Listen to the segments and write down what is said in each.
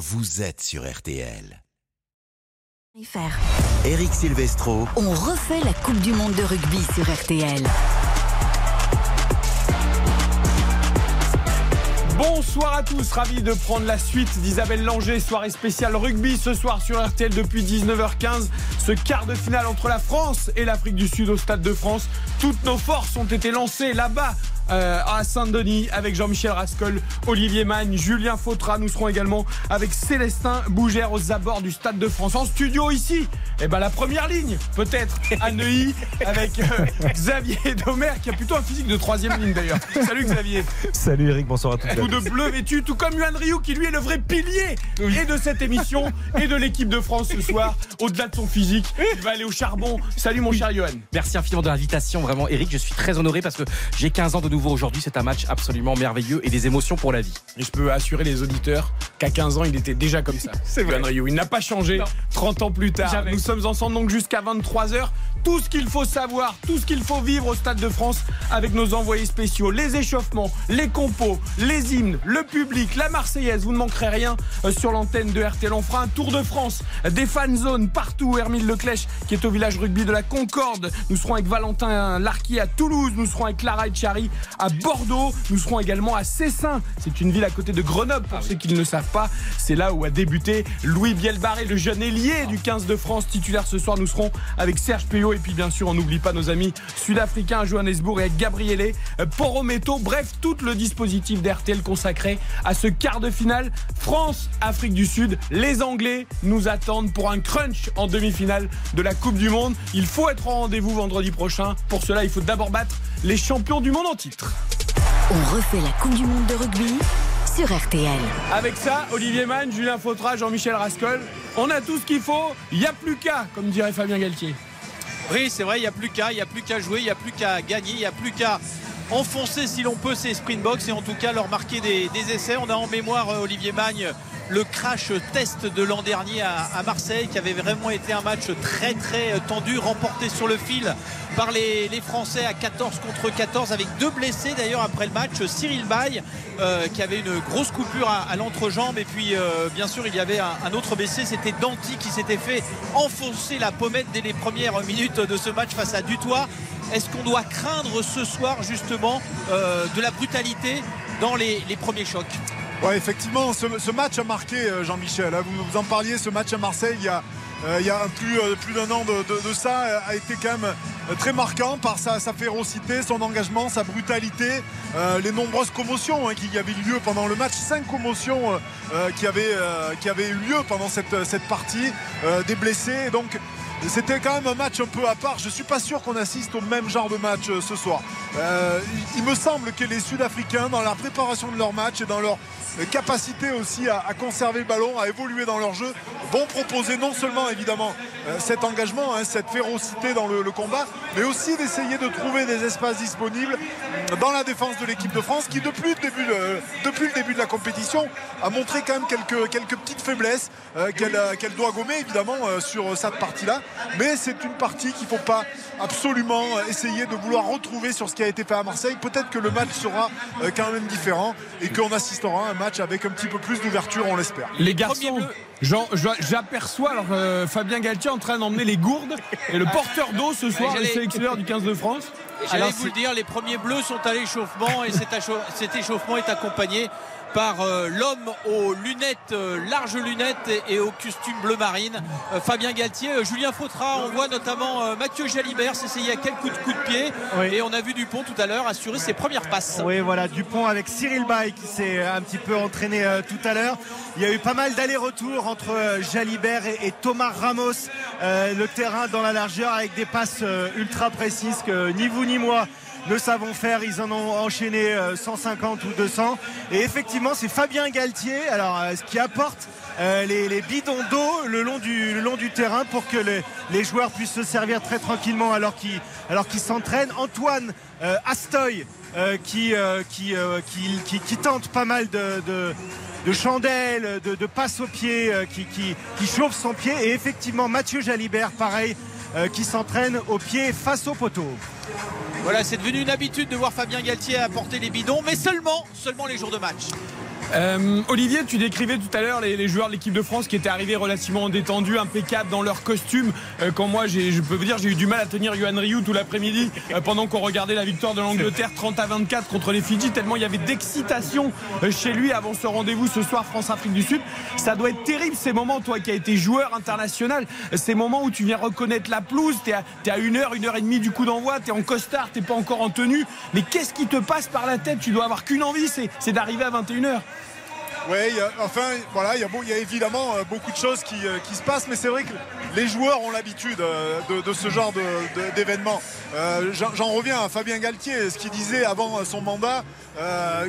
vous êtes sur RTL. Eric Silvestro. On refait la Coupe du Monde de rugby sur RTL. Bonsoir à tous, ravi de prendre la suite d'Isabelle Langer, soirée spéciale rugby ce soir sur RTL depuis 19h15. Ce quart de finale entre la France et l'Afrique du Sud au Stade de France. Toutes nos forces ont été lancées là-bas euh, à Saint-Denis avec Jean-Michel Rascol, Olivier Magne, Julien Fautra. Nous serons également avec Célestin Bougère aux abords du Stade de France. En studio ici, eh ben, la première ligne, peut-être à Neuilly, avec euh, Xavier Domer qui a plutôt un physique de troisième ligne d'ailleurs. Salut Xavier. Salut Eric, bonsoir à tous. Tout de bleu vêtu, tout comme Yuan Ryu qui lui est le vrai pilier et de cette émission et de l'équipe de France ce soir. Au-delà de son physique, il va aller au charbon. Salut mon cher Yuan. Merci infiniment de l'invitation, vraiment Eric. Je suis très honoré parce que j'ai 15 ans de nouveau aujourd'hui. C'est un match absolument merveilleux et des émotions pour la vie. Et je peux assurer les auditeurs qu'à 15 ans, il était déjà comme ça. C'est vrai. Il n'a pas changé. Non. 30 ans plus tard. Jamais. Nous sommes ensemble donc jusqu'à 23h. Tout ce qu'il faut savoir, tout ce qu'il faut vivre au Stade de France avec nos envoyés spéciaux, les échauffements, les compos, les hymnes, le public, la Marseillaise. Vous ne manquerez rien euh, sur l'antenne de RTL. On fera un tour de France, des fan zones partout. Hermine Leclèche qui est au village rugby de la Concorde. Nous serons avec Valentin Larquy à Toulouse. Nous serons avec Clara Etchari à Bordeaux. Nous serons également à Cessin. C'est une ville à côté de Grenoble pour ceux qui ne le savent pas. C'est là où a débuté Louis Bielbarré, le jeune ailier du 15 de France titulaire ce soir. Nous serons avec Serge Payot et puis bien sûr on n'oublie pas nos amis sud-africains à Johannesburg et Gabriele Porometo. Bref, tout le dispositif d'RTL consacré à ce quart de finale France-Afrique du Sud. Les Anglais nous attendent pour un crunch en demi-finale de la Coupe du Monde. Il faut être au rendez-vous vendredi prochain. Pour cela, il faut d'abord battre les champions du monde en titre. On refait la Coupe du Monde de rugby sur RTL. Avec ça, Olivier Mann, Julien Fautra, Jean-Michel Rascol, on a tout ce qu'il faut. Il n'y a plus qu'à, comme dirait Fabien Galtier. Oui, c'est vrai, il n'y a plus qu'à, il n'y a plus qu'à jouer, il n'y a plus qu'à gagner, il n'y a plus qu'à enfoncer si l'on peut ces Springboks et en tout cas leur marquer des, des essais. On a en mémoire euh, Olivier Magne le crash test de l'an dernier à, Marseille qui avait vraiment été un match très très tendu, remporté sur le fil par les, Français à 14 contre 14 avec deux blessés d'ailleurs après le match. Cyril Bay euh, qui avait une grosse coupure à, l'entrejambe et puis euh, bien sûr il y avait un, autre blessé, c'était Danti qui s'était fait enfoncer la pommette dès les premières minutes de ce match face à Dutoit. Est-ce qu'on doit craindre ce soir justement euh, de la brutalité dans les premiers chocs? Ouais, effectivement, ce, match a marqué euh, Jean-Michel. hein. Vous, en parliez, ce match à Marseille, il y a, euh, euh, plus d'un an de, ça, a été quand même très marquant par sa, férocité, son engagement, sa brutalité, les nombreuses commotions hein, qui avaient lieu pendant le match, cinq commotions qui, avaient, avaient eu lieu pendant cette, cette partie, des blessés. Donc c'était quand même un match un peu à part. Je suis pas sûr qu'on assiste au même genre de match euh, ce soir. Euh, il, me semble que les Sud-Africains, dans la préparation de leur match et dans leur euh, capacité aussi à, conserver le ballon, à évoluer dans leur jeu, vont proposer non seulement évidemment cet engagement, hein, cette férocité dans le, combat, mais aussi d'essayer de trouver des espaces disponibles dans la défense de l'équipe de France, qui depuis le début, de- la compétition a montré quand même quelques, petites faiblesses qu'elle doit gommer évidemment sur cette partie-là. Mais c'est une partie qu'il ne faut pas absolument essayer de vouloir retrouver sur ce qui a été fait à Marseille. Peut-être que le match sera euh, quand même différent et qu'on assistera à un match avec un petit peu plus d'ouverture, on l'espère. Les garçons, j'aperçois alors euh, Fabien Galtier en train d'emmener les gourdes et le porteur d'eau ce soir, le sélectionneur du 15 de France. J'allais Alors, vous le dire, les premiers bleus sont à l'échauffement et cet échauffement est accompagné par euh, l'homme aux lunettes, euh, larges lunettes et, au costume bleu marine, euh, Fabien Galtier. Julien Fautra, on voit notamment Mathieu Jalibert s'essayer à quelques coups de, pied Oui. et on a vu Dupont tout à l'heure assurer ses premières passes. Oui, voilà, Dupont avec Cyril Bay qui s'est un petit peu entraîné tout à l'heure. Il y a eu pas mal d'allers-retours entre Jalibert et, Thomas Ramos. Le terrain dans la largeur avec des passes ultra précises que ni vous ni moi ne savons faire. Ils en ont enchaîné euh, 150 ou 200. Et effectivement, c'est Fabien Galtier euh, qui apporte euh, les, bidons d'eau le long du, le terrain pour que les, joueurs puissent se servir très tranquillement alors qu'ils s'entraînent. Antoine euh, Astoy euh, qui, euh, euh, tente pas mal de, de, de chandelles, de, passes au pied, euh, qui, chauffe son pied. Et effectivement, Mathieu Jalibert, pareil, euh, qui s'entraîne au pied face au poteau. Voilà, c'est devenu une habitude de voir Fabien Galtier apporter les bidons, mais seulement, seulement les jours de match. Euh, Olivier, tu décrivais tout à l'heure les, joueurs de l'équipe de France qui étaient arrivés relativement détendus, impeccables dans leur costume. Euh, quand moi, je peux vous dire, j'ai eu du mal à tenir Johan Rioux tout l'après-midi euh, pendant qu'on regardait la victoire de l'Angleterre 30 à 24 contre les Fidji, tellement il y avait d'excitation chez lui avant ce rendez-vous ce soir France-Afrique du Sud. Ça doit être terrible ces moments, toi qui as été joueur international, ces moments où tu viens reconnaître la pelouse, t'es à, à une heure, une heure et demie du coup d'envoi, t'es en costard, t'es pas encore en tenue. Mais qu'est-ce qui te passe par la tête? Tu dois avoir qu'une envie, c'est d'arriver à 21h. Oui, enfin, voilà, il y, a évidemment euh, beaucoup de choses qui, euh, qui se passent, mais c'est vrai que les joueurs ont l'habitude euh, de, ce genre d'événements. J'en reviens à Fabien Galtier, ce qu'il disait avant son mandat,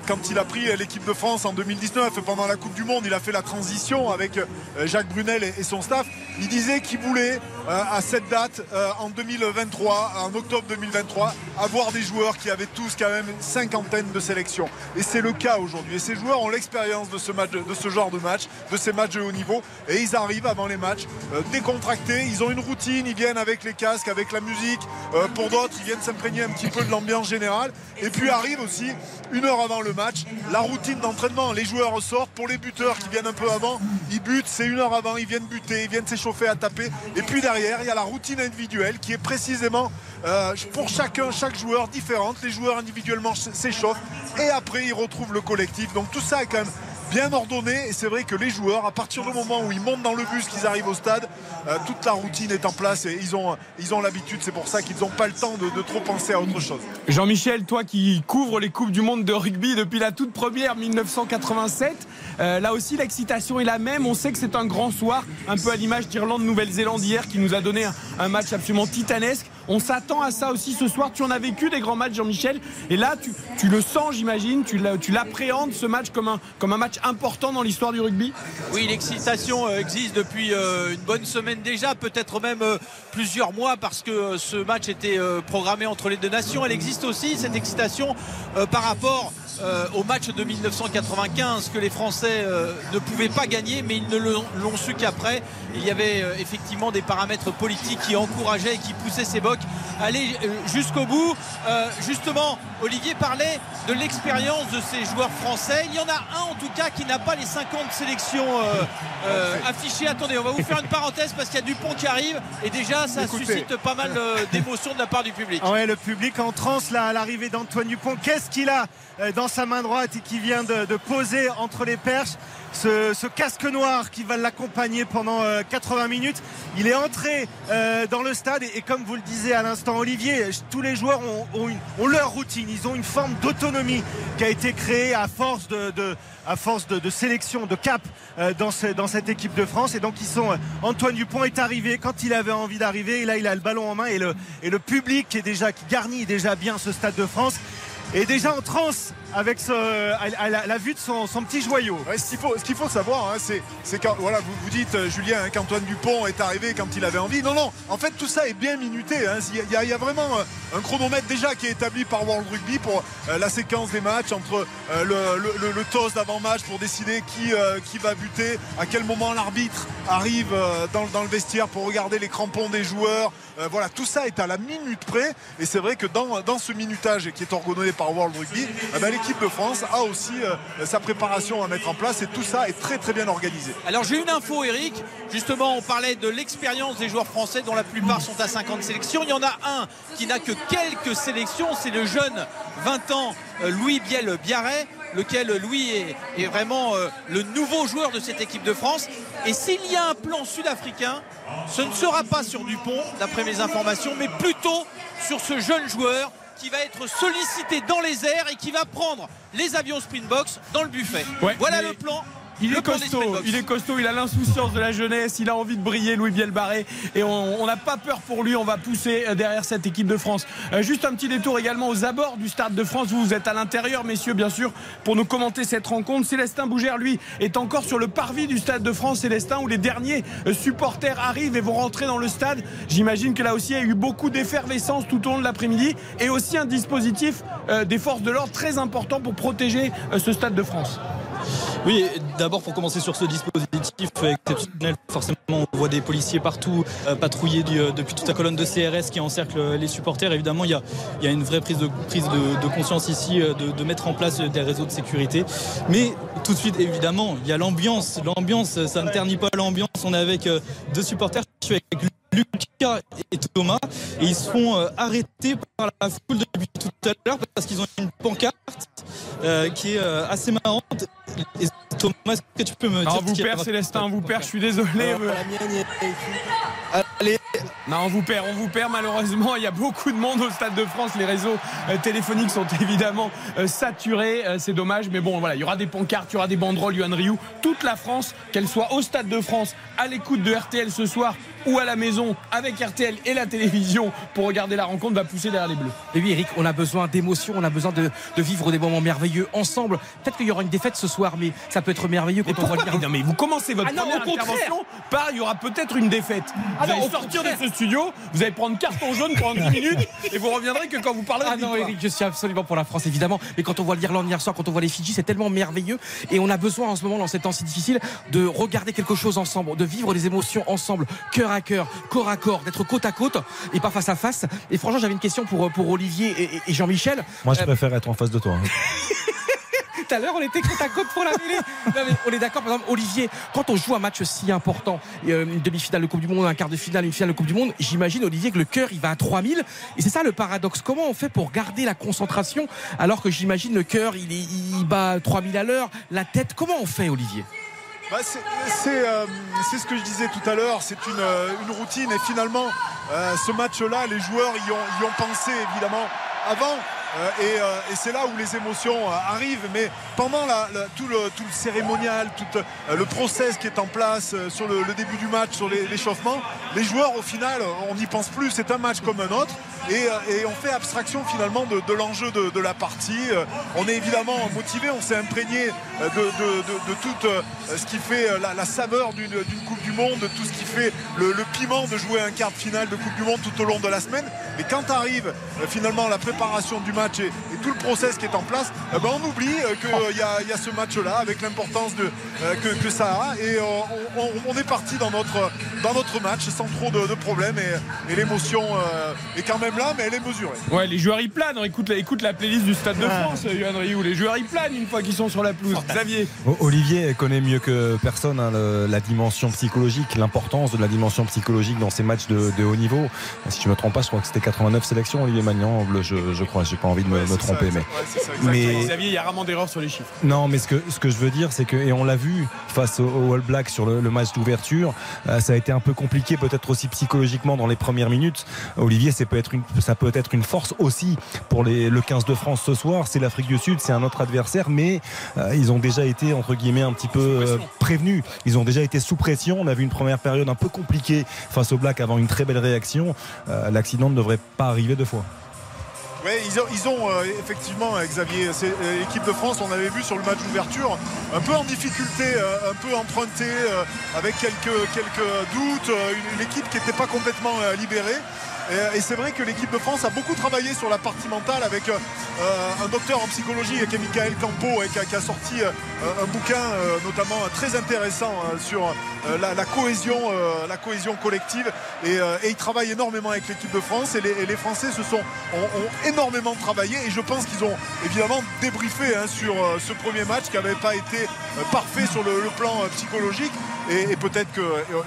quand il a pris l'équipe de France en 2019, pendant la Coupe du Monde, il a fait la transition avec Jacques Brunel et, son staff. Il disait qu'il voulait, à cette date, euh, en 2023, en octobre 2023, avoir des joueurs qui avaient tous quand même une cinquantaine de sélections. Et c'est le cas aujourd'hui. Et ces joueurs ont l'expérience de ce, match, de ce genre de match, de ces matchs de haut niveau. Et ils arrivent avant les matchs euh, décontractés. Ils ont une routine, ils viennent avec les casques, avec la musique. Euh, pour d'autres, ils viennent s'imprégner un petit peu de l'ambiance générale. Et puis arrive aussi, une heure avant le match, la routine d'entraînement. Les joueurs sortent. Pour les buteurs qui viennent un peu avant, ils butent. C'est une heure avant, ils viennent buter, ils viennent s'échauffer à taper. Et puis il y a la routine individuelle qui est précisément euh, pour chacun, chaque joueur différente. Les joueurs individuellement s'échauffent et après ils retrouvent le collectif. Donc tout ça est quand même bien ordonné et c'est vrai que les joueurs à partir du moment où ils montent dans le bus qu'ils arrivent au stade euh, toute la routine est en place et ils ont l'habitude c'est pour ça qu'ils n'ont pas le temps de, trop penser à autre chose Jean-Michel, toi qui couvres les Coupes du Monde de rugby depuis la toute première 1987, euh, là aussi l'excitation est la même. On sait que c'est un grand soir, un peu à l'image d'Irlande-Nouvelle-Zélande hier qui nous a donné un match absolument titanesque. On s'attend à ça aussi ce soir. Tu en as vécu des grands matchs, Jean-Michel. Et là, tu, le sens, j'imagine. Tu l'a- tu l'appréhendes, ce match, comme un, match important dans l'histoire du rugby? Oui, l'excitation euh, existe depuis euh, une bonne semaine déjà, peut-être même euh, plusieurs mois parce que ce match était programmé entre les deux nations. Elle existe aussi, cette excitation, par rapport euh, au match de 1995 que les Français euh, ne pouvaient pas gagner, mais ils ne l'ont su qu'après. Il y avait euh, effectivement des paramètres politiques qui encourageaient et qui poussaient ces bocs à aller jusqu'au bout. Justement, Olivier parlait de l'expérience de ces joueurs français. Il y en a un en tout cas qui n'a pas les 50 sélections euh, euh, affichées. Attendez, on va vous faire une parenthèse parce qu'il y a Dupont qui arrive et déjà ça Écoutez. suscite pas mal euh, d'émotions de la part du public. Ah ouais, le public en transe là à l'arrivée d'Antoine Dupont. Qu'est-ce qu'il a dans sa main droite et qui vient de, de poser entre les perches? Ce, casque noir qui va l'accompagner pendant euh, 80 minutes. Il est entré euh, dans le stade et, comme vous le disiez à l'instant Olivier, tous les joueurs ont, leur routine. Ils ont une forme d'autonomie qui a été créée à force de, sélection, de cap euh, dans, ce- dans cette équipe de France. Et donc ils sont. euh, Antoine Dupont est arrivé quand il avait envie d'arriver. Et là, il a le ballon en main et le, et le public qui est déjà qui garnit déjà bien ce stade de France est déjà en transe avec ce, à, à la, la vue de son, son petit joyau. Ouais, ce qu'il faut, savoir, hein, c'est, quand voilà, vous, vous dites, euh, Julien, hein, qu'Antoine Dupont est arrivé quand il avait envie. Non, non, en fait, tout ça est bien minuté. hein. Il y, a- il y a vraiment euh, un chronomètre déjà qui est établi par World Rugby pour euh, la séquence des matchs entre euh, le, le- le- le toss d'avant-match pour décider qui, euh, qui va buter, à quel moment l'arbitre arrive euh, dans, dans le vestiaire pour regarder les crampons des joueurs. Euh, voilà, tout ça est à la minute près. Et c'est vrai que dans, dans ce minutage qui est ordonné par World Rugby, eh ben, l'équipe de France a aussi euh, sa préparation à mettre en place et tout ça est très très bien organisé. Alors j'ai une info Eric, justement on parlait de l'expérience des joueurs français dont la plupart sont à 50 sélections. Il y en a un qui n'a que quelques sélections, c'est le jeune 20 ans euh, Louis Biel Biarret lequel Louis est, vraiment euh, le nouveau joueur de cette équipe de France. Et s'il y a un plan sud-africain, ce ne sera pas sur Dupont, d'après mes informations, mais plutôt sur ce jeune joueur qui va être sollicité dans les airs et qui va prendre les avions Springboks dans le buffet. Ouais, voilà mais- le plan. Il est costaud, il est costaud, il a l'insouciance de la jeunesse, il a envie de briller, Louis Bielbarré, et on n'a pas peur pour lui, on va pousser euh, derrière cette équipe de France. Euh, juste un petit détour également aux abords du Stade de France, vous, vous êtes à l'intérieur, messieurs, bien sûr, pour nous commenter cette rencontre. Célestin Bougère, lui, est encore sur le parvis du Stade de France, Célestin, où les derniers euh, supporters arrivent et vont rentrer dans le stade. J'imagine que là aussi, il y a eu beaucoup d'effervescence tout au long de l'après-midi, et aussi un dispositif euh, des forces de l'ordre très important pour protéger euh, ce Stade de France. Oui, d'abord pour commencer sur ce dispositif exceptionnel, forcément on voit des policiers partout euh, patrouiller euh, depuis toute la colonne de CRS qui encercle les supporters. Évidemment, il y a, une vraie prise de, prise de, conscience ici euh, de, mettre en place des réseaux de sécurité. Mais tout de suite, évidemment, il y a l'ambiance. L'ambiance, ça ne ternit pas l'ambiance. On est avec euh, deux supporters. Lucas et Thomas et ils se font euh, arrêter par la foule depuis tout à l'heure parce qu'ils ont une pancarte euh, qui est euh, assez marrante. Et Thomas, est-ce que tu peux me Non, dire on vous perd, Célestin, on vous perd, je suis désolé. Allez, Non, on vous perd, on vous perd malheureusement. Il y a beaucoup de monde au Stade de France. Les réseaux téléphoniques sont évidemment saturés. C'est dommage, mais bon, voilà, il y aura des pancartes, il y aura des banderoles, Yohan Ryu. Toute la France, qu'elle soit au Stade de France, à l'écoute de RTL ce soir ou à la maison avec RTL et la télévision pour regarder la rencontre, va pousser derrière les Bleus. Et oui, Eric, on a besoin d'émotions, on a besoin de, de vivre des moments merveilleux ensemble. Peut-être qu'il y aura une défaite ce soir, mais ça peut être merveilleux quand Mais on voit le non, mais vous commencez votre Ah non, première au contraire. intervention par il y aura peut-être une défaite. Ah Vous non, allez sortir de ce studio, vous allez prendre carton jaune pendant 10 minutes et vous reviendrez que quand vous parlerez Ah de non. Eric, je suis absolument pour la France, évidemment. Mais quand on voit l'Irlande hier soir, quand on voit les Fidji, c'est tellement merveilleux. Et on a besoin en ce moment, dans ces temps si difficiles, de regarder quelque chose ensemble, de vivre les émotions ensemble, cœur à cœur, corps à corps, d'être côte à côte et pas face à face. Et franchement, j'avais une question pour, pour Olivier et, Jean-Michel. Moi, je Euh, préfère être en face de toi. hein. Tout à l'heure, on était côte à côte pour la mêlée. Non, mais on est d'accord, par exemple, Olivier, quand on joue un match si important, euh, une demi-finale de Coupe du Monde, un quart de finale, une finale de Coupe du Monde, j'imagine, Olivier, que le cœur, il va à 3000. Et c'est ça le paradoxe. Comment on fait pour garder la concentration alors que j'imagine le cœur, il, il bat à 3000 à l'heure, la tête, comment on fait, Olivier? Bah, euh, c'est ce que je disais tout à l'heure, c'est une, euh, routine et finalement euh, ce match-là, les joueurs y ont, y ont pensé évidemment avant. Euh, et euh, et c'est là où les émotions euh, arrivent. Mais pendant tout, le, cérémonial, tout le process qui est en place sur le, début du match, sur l'échauffement, les joueurs au final, on n'y pense plus. C'est un match comme un autre. Et, on fait abstraction finalement de, l'enjeu de, la partie. On est évidemment motivé, on s'est imprégné de, tout ce qui fait la, saveur d'une Coupe du Monde, de tout ce qui fait le, le piment de jouer un quart de finale de Coupe du Monde tout au long de la semaine. Mais quand arrive finalement la préparation du match et, et tout le process qui est en place, eh ben, on oublie qu'il y, a- il y a ce match-là avec l'importance de, euh, que, que ça a. Et euh, on, on- on est parti dans notre, dans notre match sans trop de, de problèmes. Et, et l'émotion euh, est quand même là, mais elle est mesurée. Ouais, les joueurs y planent. Écoute la, écoute la playlist du Stade de. France, Yohan Ryu. Les joueurs y planent une fois qu'ils sont sur la pelouse. Xavier. Olivier connaît mieux que personne hein, le- la dimension psychologique, l'importance de la dimension psychologique dans ces matchs de, de haut niveau. Si je me trompe pas, je crois que c'était 89 sélections, Olivier Magnan, bleu, je, je crois. J'ai pas envie de me, Ouais, me c'est tromper, ça, mais. ouais, c'est ça, mais-. Xavier, il y a rarement d'erreurs sur les chiffres. Non, mais ce que, ce que je veux dire, c'est que, et on l'a vu face au, au All Black sur le, le match d'ouverture, euh, ça a été un peu compliqué, peut-être aussi psychologiquement dans les premières minutes. Olivier, c'est peut être une, ça peut être une force aussi pour les, le 15 de France ce soir. C'est l'Afrique du Sud, c'est un autre adversaire, mais euh, ils ont déjà été, entre guillemets, un petit peu euh, prévenus. Ils ont déjà été sous pression. On a vu une première période un peu compliquée face au Black avant une très belle réaction. Euh, L'accident ne devrait pas arriver deux fois. Oui, ils ont, euh, effectivement, euh, Xavier, c'est euh, l'équipe de France, on avait vu sur le match d'ouverture, un peu en difficulté, un peu empruntée, avec quelques, quelques doutes, une, équipe qui n'était pas complètement libérée. Et, c'est vrai que l'équipe de France a beaucoup travaillé sur la partie mentale avec un docteur en psychologie qui est Michael Campo et qui a, sorti un bouquin notamment très intéressant sur la, cohésion, la cohésion collective. Et, il travaille énormément avec l'équipe de France et les, Français se sont, ont, ont énormément travaillé et je pense qu'ils ont évidemment débriefé hein, sur euh, ce premier match qui n'avait pas été euh, parfait sur le, plan euh, psychologique et, peut-être que,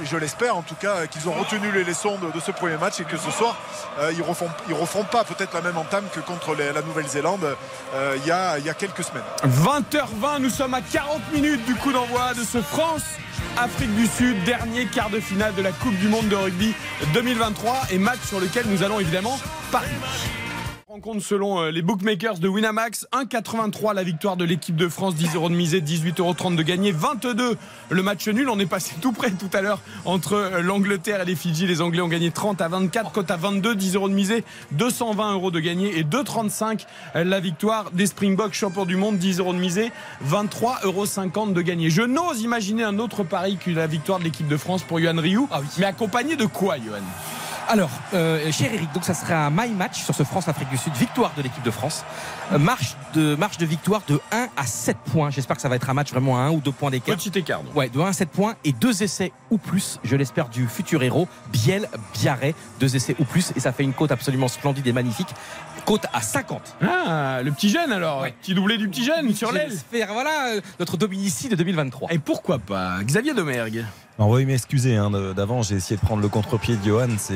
je l'espère en tout cas, qu'ils ont retenu les leçons de, ce premier match et que ce soir ils ne refont, ils referont pas peut-être la même entame que contre la Nouvelle-Zélande il y, a, y a quelques semaines. 20h20, nous sommes à 40 minutes du coup d'envoi de ce France-Afrique du Sud, dernier quart de finale de la Coupe du Monde de rugby 2023 et match sur lequel nous allons évidemment parier. Rencontre selon euh, les bookmakers de Winamax. 1,83 la victoire de l'équipe de France. 10 euros de misée 18,30 euros de gagné 22 le match nul. On est passé tout près tout à l'heure entre euh, l'Angleterre et les Fidji. Les Anglais ont gagné 30 à 24 cote à 22 10 euros de misée 220 euros de gagné et 2,35 euh, la victoire des Springboks champions du monde. 10 euros de misée 23,50 euros de gagné. Je n'ose imaginer un autre pari que la victoire de l'équipe de France pour Yohan Ryu mais accompagné de quoi Yohan Alors, euh, cher Eric, donc ça sera un my match sur ce France-Afrique du Sud, victoire de l'équipe de France. Euh, marche, de, marche de victoire de 1 à 7 points. J'espère que ça va être un match vraiment à 1 ou 2 points d'écart. Petit écart. donc. Ouais, de 1 à 7 points et deux essais ou plus, je l'espère, du futur héros, Biel Biarret. Deux essais ou plus, et ça fait une côte absolument splendide et magnifique. Côte à 50. Ah, le petit jeune alors. Ouais. Petit doublé du petit jeune sur l'aile. Voilà, euh, notre Dominici de 2023. Et pourquoi pas? Xavier Domergue. On va m'excuser hein, d'avant, j'ai essayé de prendre le contre-pied de Johan. C'est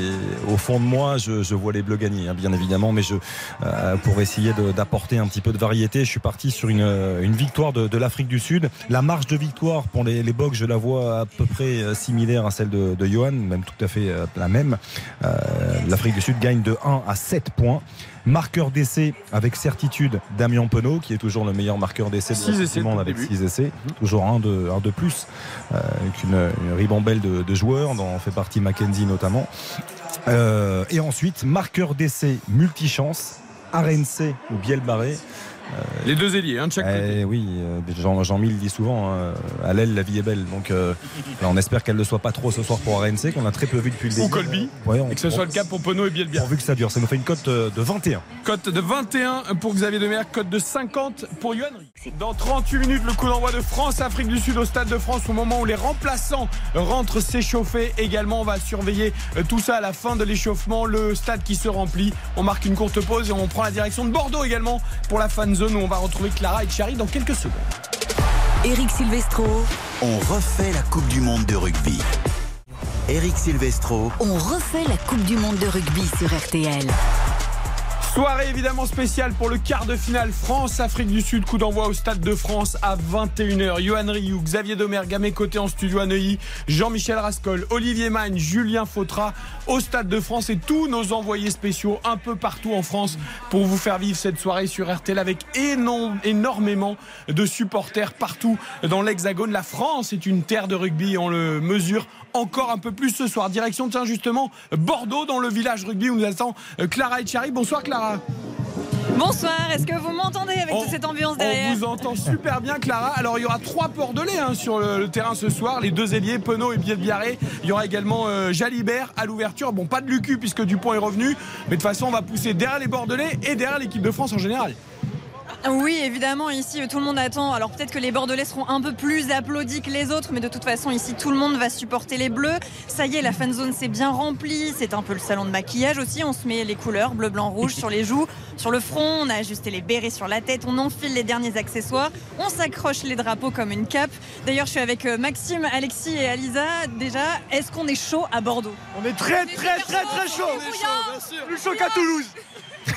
au fond de moi, je, je vois les Bleus gagner, hein, bien évidemment, mais je, euh, pour essayer d'apporter un petit peu de variété, je suis parti sur une, euh, une victoire de, de l'Afrique du Sud. La marge de victoire pour les, les je la vois à peu près euh, similaire à celle de, de Johan, même tout à fait euh, la même. Euh, L'Afrique du Sud gagne de 1 à 7 points. Marqueur d'essai avec certitude Damien Penaud qui est toujours le meilleur marqueur d'essai de monde avec le début. 6 essais. Toujours un de, un de plus euh, avec une, ribambelle de, de joueurs dont fait partie Mackenzie notamment. Euh, et ensuite, marqueur d'essai multichance, RNC ou Biel Barré. Les deux ailiers, hein, de chaque côté. Eh oui, euh, Jean, Jean Mille dit souvent, hein, à l'aile la vie est belle. Donc euh, on espère qu'elle ne soit pas trop ce soir pour RNC, qu'on a très peu vu depuis le début. Ou Colby. Ouais, on- Et que ce soit le cas pour Penaud et Bielbiar. Pourvu que ça dure, ça nous fait une cote euh, de 21. Cote de 21 pour Xavier Demergue, cote de 50 pour Yohan Dans 38 minutes, le coup d'envoi de France-Afrique du Sud au Stade de France, au moment où les remplaçants rentrent s'échauffer. Également, on va surveiller euh, tout ça à la fin de l'échauffement, le stade qui se remplit. On marque une courte pause et on prend la direction de Bordeaux également pour la fan zone où on va retrouver Clara et Chari dans quelques secondes. Eric Silvestro, On refait la Coupe du Monde de rugby. Eric Silvestro, on refait la Coupe du Monde de rugby sur RTL. Soirée évidemment spéciale pour le quart de finale France-Afrique du Sud. Coup d'envoi au Stade de France à 21h. Johan Rioux, Xavier Domergue à mes en studio à Neuilly, Jean-Michel Rascol, Olivier Magne, Julien Fautra au Stade de France et tous nos envoyés spéciaux un peu partout en France pour vous faire vivre cette soirée sur RTL avec énormément de supporters partout dans l'Hexagone. La France est une terre de rugby, on le mesure encore un peu plus ce soir. Direction, tiens justement, Bordeaux dans le village rugby où nous attend euh, Clara Etchari. Bonsoir Clara. Bonsoir, est-ce que vous m'entendez avec On- toute cette ambiance On derrière vous entend super bien, Clara. Alors, il y aura trois Bordelais hein, sur le, le terrain ce soir. Les deux ailiers, Penaud et Bielbiarré. Il y aura également euh, Jalibert à l'ouverture. Bon, pas de Lucu puisque Dupont est revenu. Mais de toute façon, on va pousser derrière les Bordelais et derrière l'équipe de France en général. Oui, évidemment, ici tout le monde attend. Alors peut-être que les Bordelais seront un peu plus applaudis que les autres, mais de toute façon, ici tout le monde va supporter les Bleus. Ça y est, la fan zone s'est bien remplie. C'est un peu le salon de maquillage aussi. On se met les couleurs bleu, blanc, rouge sur les joues, sur le front. On a ajusté les bérets sur la tête. On enfile les derniers accessoires. On s'accroche les drapeaux comme une cape. D'ailleurs, je suis avec euh, Maxime, Alexis et Alisa. Déjà, est-ce qu'on est chaud à Bordeaux? On est très, On est très, très, chaud, très chaud. on est bouillant. Plus chaud qu'à Toulouse.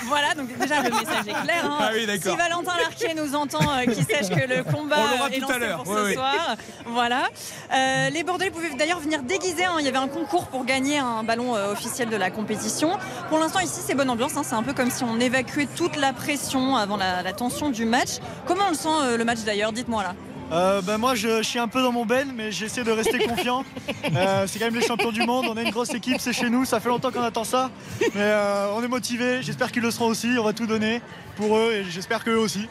Voilà, donc déjà le message est clair. hein. Ah oui, si Valentin Larquet nous entend, euh, qu'il sache que le combat est tout à lancé l'heure, pour oui, ce oui. soir. Voilà. Euh, les Bordelais pouvaient d'ailleurs venir déguisés. hein. Il y avait un concours pour gagner un ballon euh, officiel de la compétition. Pour l'instant, ici, c'est bonne ambiance. hein. C'est un peu comme si on évacuait toute la pression avant la, la tension du match. Comment on le sent le match d'ailleurs? Dites-moi là. Euh, ben moi je, je suis un peu dans mon ben mais j'essaie de rester confiant. Euh, c'est quand même les champions du monde, on a une grosse équipe, c'est chez nous, ça fait longtemps qu'on attend ça. Mais euh, on est motivé, j'espère qu'ils le seront aussi, on va tout donner pour eux et j'espère qu'eux aussi.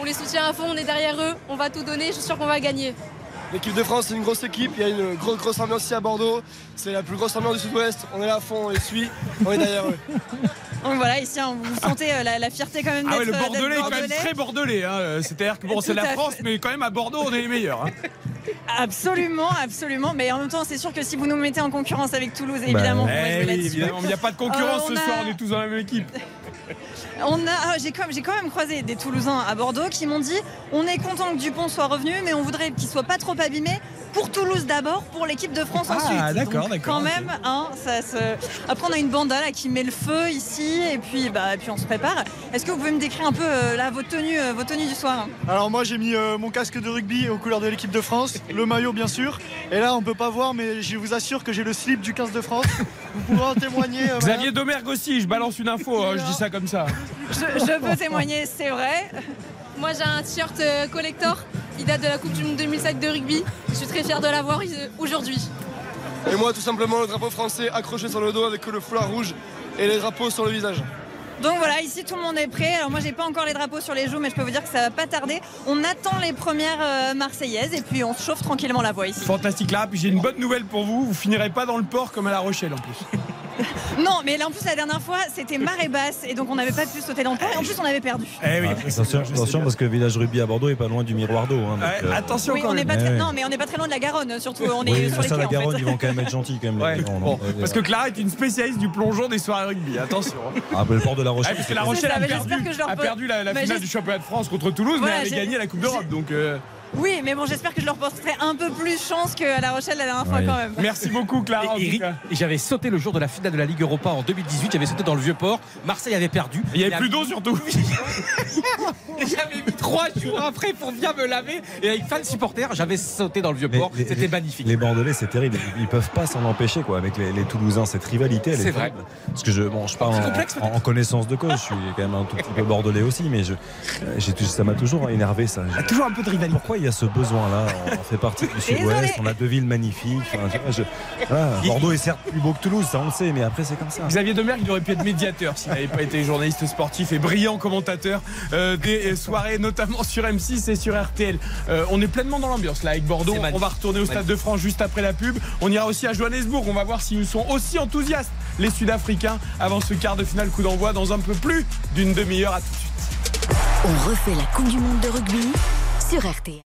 On les soutient à fond, on est derrière eux, on va tout donner, je suis sûr qu'on va gagner. L'équipe de France c'est une grosse équipe, il y a une grosse grosse ambiance ici à Bordeaux. C'est la plus grosse ambiance du sud-ouest, on est là à fond, on les suit, on est derrière eux. Donc voilà, ici, hein, vous sentez euh, la, la fierté quand même Ah ouais, le euh, Bordelais est quand même très bordelais. hein. C'est-à-dire que bon, c'est la France, fait. mais quand même à Bordeaux, on est les meilleurs. hein. Absolument, absolument. Mais en même temps, c'est sûr que si vous nous mettez en concurrence avec Toulouse, évidemment, vous Eh oui, évidemment, il n'y a pas de concurrence Euh, ce a- soir, on est tous dans la même équipe. On a, ah, j'ai, quand, j'ai quand même croisé des Toulousains à Bordeaux qui m'ont dit on est content que Dupont soit revenu, mais on voudrait qu'il soit pas trop abîmé. Pour Toulouse d'abord, pour l'équipe de France Ah, ensuite. d'accord, Donc, d'accord, Quand même, hein, ça se... Après, on a une banda là, qui met le feu ici, et puis, bah, et puis on se prépare. Est-ce que vous pouvez me décrire un peu euh, là, vos tenues, euh, vos tenues du soir Alors moi j'ai mis euh, mon casque de rugby aux couleurs de l'équipe de France, le maillot bien sûr. Et là on peut pas voir mais je vous assure que j'ai le slip du 15 de France. Vous pourrez en témoigner. euh, Xavier Domergue aussi, je balance une info, hein, je dis ça comme ça. je, je peux témoigner, c'est vrai. Moi j'ai un t-shirt collector, il date de la Coupe du Monde 2007 de rugby. Je suis très fière de l'avoir euh, aujourd'hui. Et moi tout simplement le drapeau français accroché sur le dos avec le foulard rouge et les drapeaux sur le visage. Donc voilà, ici tout le monde est prêt. Alors moi j'ai pas encore les drapeaux sur les joues, mais je peux vous dire que ça va pas tarder. On attend les premières euh, Marseillaises et puis on se chauffe tranquillement la voix ici. Fantastique là, puis j'ai une bonne nouvelle pour vous, vous finirez pas dans le port comme à La Rochelle en plus. Non, mais là en plus la dernière fois c'était marée basse et donc on n'avait pas pu sauter dans le pont et en plus on avait perdu. Eh oui. Ah, attention, attention, parce que le village rugby à Bordeaux est pas loin du miroir d'eau. hein, Ouais, euh, attention Oui, quand on n'est même. pas très... Non, mais on n'est pas très loin de la Garonne, surtout. On est oui, sur les ça, quais, la en Garonne, fait. ils vont quand même être gentils quand même. les Ouais, gens, bon, non, euh, parce que Clara est une spécialiste du plongeon des soirées rugby. Attention. hein. Ah, bah, le port de la Ouais, Rochelle. parce que La Rochelle ça, a perdu, j'espère que je leur a perdu la, la Bah, finale du championnat de France contre Toulouse, mais elle j'ai- avait gagné la Coupe d'Europe. Donc euh, Oui, mais bon, j'espère que je leur porterai un peu plus chance qu'à La Rochelle la dernière fois quand même. merci beaucoup Clara. Et, j'avais sauté le jour de la finale de la Ligue Europa en 2018. J'avais sauté dans le Vieux-Port. Marseille avait perdu. Il y Et avait plus d'eau surtout. Et J'avais mis trois jours après pour bien me laver. Et avec fan supporter, j'avais sauté dans le Mais Vieux-Port. les- C'était magnifique. Les Bordelais, c'est terrible. Ils, peuvent pas s'en empêcher, quoi. Avec les, les Toulousains, cette rivalité, elle est, C'est vrai. terrible. Parce que je, bon, je parle C'est en, complexe, en- en connaissance de cause. Je suis quand même un tout petit peu bordelais aussi, mais je, euh, ça m'a toujours énervé, ça. Il y a toujours un peu de rivalité. Pourquoi il y a ce besoin-là On fait partie du. Sud-Ouest, on a deux villes magnifiques. Enfin, je- voilà, Bordeaux est certes plus beau que Toulouse, ça on le sait, mais après c'est comme ça. Xavier Demergue, il aurait pu être médiateur s'il n'avait pas été journaliste sportif et brillant commentateur euh, des soirées, notamment sur M6 et sur RTL. Euh, on est pleinement dans l'ambiance là avec Bordeaux. On va retourner au Stade de France juste après la pub. On ira aussi à Johannesburg. On va voir s'ils sont aussi enthousiastes, les Sud-Africains, avant ce quart de finale coup d'envoi dans un peu plus d'une demi-heure. À tout de suite. On refait la Coupe du Monde de rugby sur RTL.